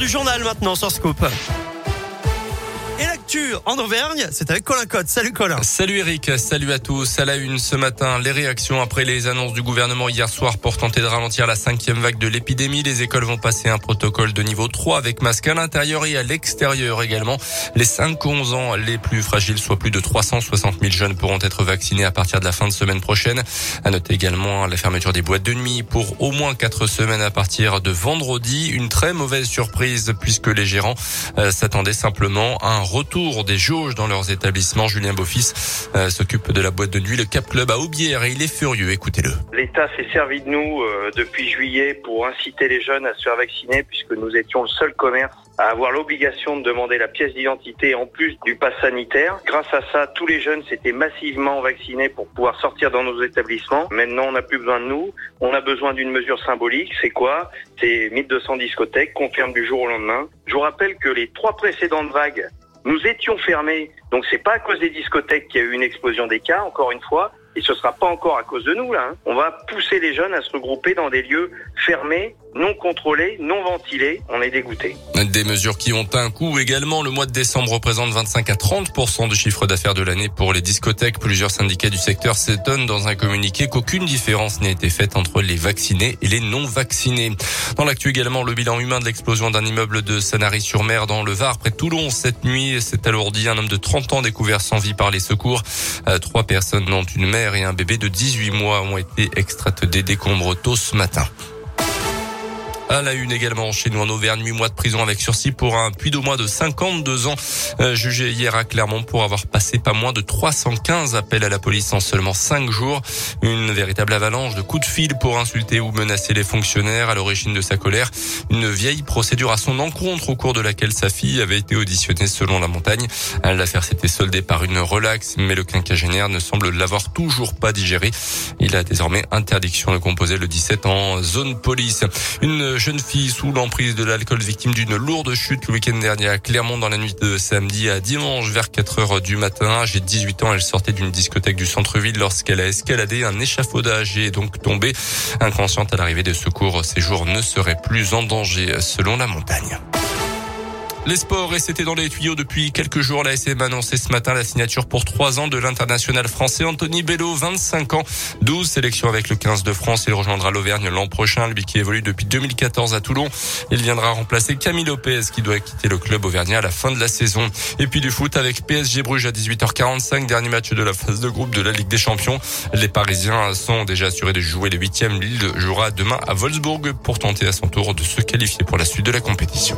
Du journal maintenant sur Scoop. En Auvergne, c'est avec Colin Cotte. Salut Colin. Salut Eric, salut à tous. À la une ce matin, les réactions après les annonces du gouvernement hier soir pour tenter de ralentir la cinquième vague de l'épidémie. Les écoles vont passer un protocole de niveau 3 avec masque à l'intérieur et à l'extérieur également. Les 5-11 ans les plus fragiles, soit plus de 360 000 jeunes pourront être vaccinés à partir de la fin de semaine prochaine. À noter également la fermeture des boîtes de nuit pour au moins 4 semaines à partir de vendredi. Une très mauvaise surprise puisque les gérants euh, s'attendaient simplement à un retour des jauges dans leurs établissements. Julien Beaufils euh, s'occupe de la boîte de nuit, le Cap Club à Aubière et il est furieux. Écoutez-le. L'État s'est servi de nous euh, depuis juillet pour inciter les jeunes à se faire vacciner puisque nous étions le seul commerce à avoir l'obligation de demander la pièce d'identité en plus du pass sanitaire. Grâce à ça, tous les jeunes s'étaient massivement vaccinés pour pouvoir sortir dans nos établissements. Maintenant, on n'a plus besoin de nous. On a besoin d'une mesure symbolique. C'est quoi? C'est 1200 discothèques, confirme du jour au lendemain. Je vous rappelle que les trois précédentes vagues nous étions fermés, donc c'est pas à cause des discothèques qu'il y a eu une explosion des cas, encore une fois, et ce sera pas encore à cause de nous là. Hein. On va pousser les jeunes à se regrouper dans des lieux fermés non contrôlé, non ventilé, on est dégoûté. Des mesures qui ont un coût également. Le mois de décembre représente 25 à 30% du chiffre d'affaires de l'année pour les discothèques. Plusieurs syndicats du secteur s'étonnent dans un communiqué qu'aucune différence n'a été faite entre les vaccinés et les non vaccinés. Dans l'actu également, le bilan humain de l'explosion d'un immeuble de Sanary-sur-Mer dans le Var, près de Toulon, cette nuit, s'est alourdi. Un homme de 30 ans découvert sans vie par les secours. Euh, trois personnes, dont une mère et un bébé de 18 mois, ont été extraites des décombres tôt ce matin. À la une également chez nous en Auvergne, 8 mois de prison avec sursis pour un puits d'au moins de 52 ans, euh, jugé hier à Clermont pour avoir passé pas moins de 315 appels à la police en seulement 5 jours. Une véritable avalanche de coups de fil pour insulter ou menacer les fonctionnaires à l'origine de sa colère. Une vieille procédure à son encontre au cours de laquelle sa fille avait été auditionnée selon la montagne. L'affaire s'était soldée par une relaxe, mais le quinquagénaire ne semble l'avoir toujours pas digéré. Il a désormais interdiction de composer le 17 en zone police. Une jeune fille sous l'emprise de l'alcool victime d'une lourde chute le week-end dernier à Clermont dans la nuit de samedi à dimanche vers 4 heures du matin. J'ai 18 ans, elle sortait d'une discothèque du centre-ville lorsqu'elle a escaladé un échafaudage et est donc tombée. Inconsciente à l'arrivée des secours, ses jours ne seraient plus en danger selon la montagne. Les sports, et c'était dans les tuyaux depuis quelques jours. La SM a annoncé ce matin la signature pour trois ans de l'international français Anthony Bello, 25 ans, 12 sélections avec le 15 de France. Il rejoindra l'Auvergne l'an prochain, lui qui évolue depuis 2014 à Toulon. Il viendra remplacer Camille Lopez qui doit quitter le club auvergnat à la fin de la saison. Et puis du foot avec PSG Bruges à 18h45, dernier match de la phase de groupe de la Ligue des Champions. Les Parisiens sont déjà assurés de jouer le huitième. Lille jouera demain à Wolfsburg pour tenter à son tour de se qualifier pour la suite de la compétition.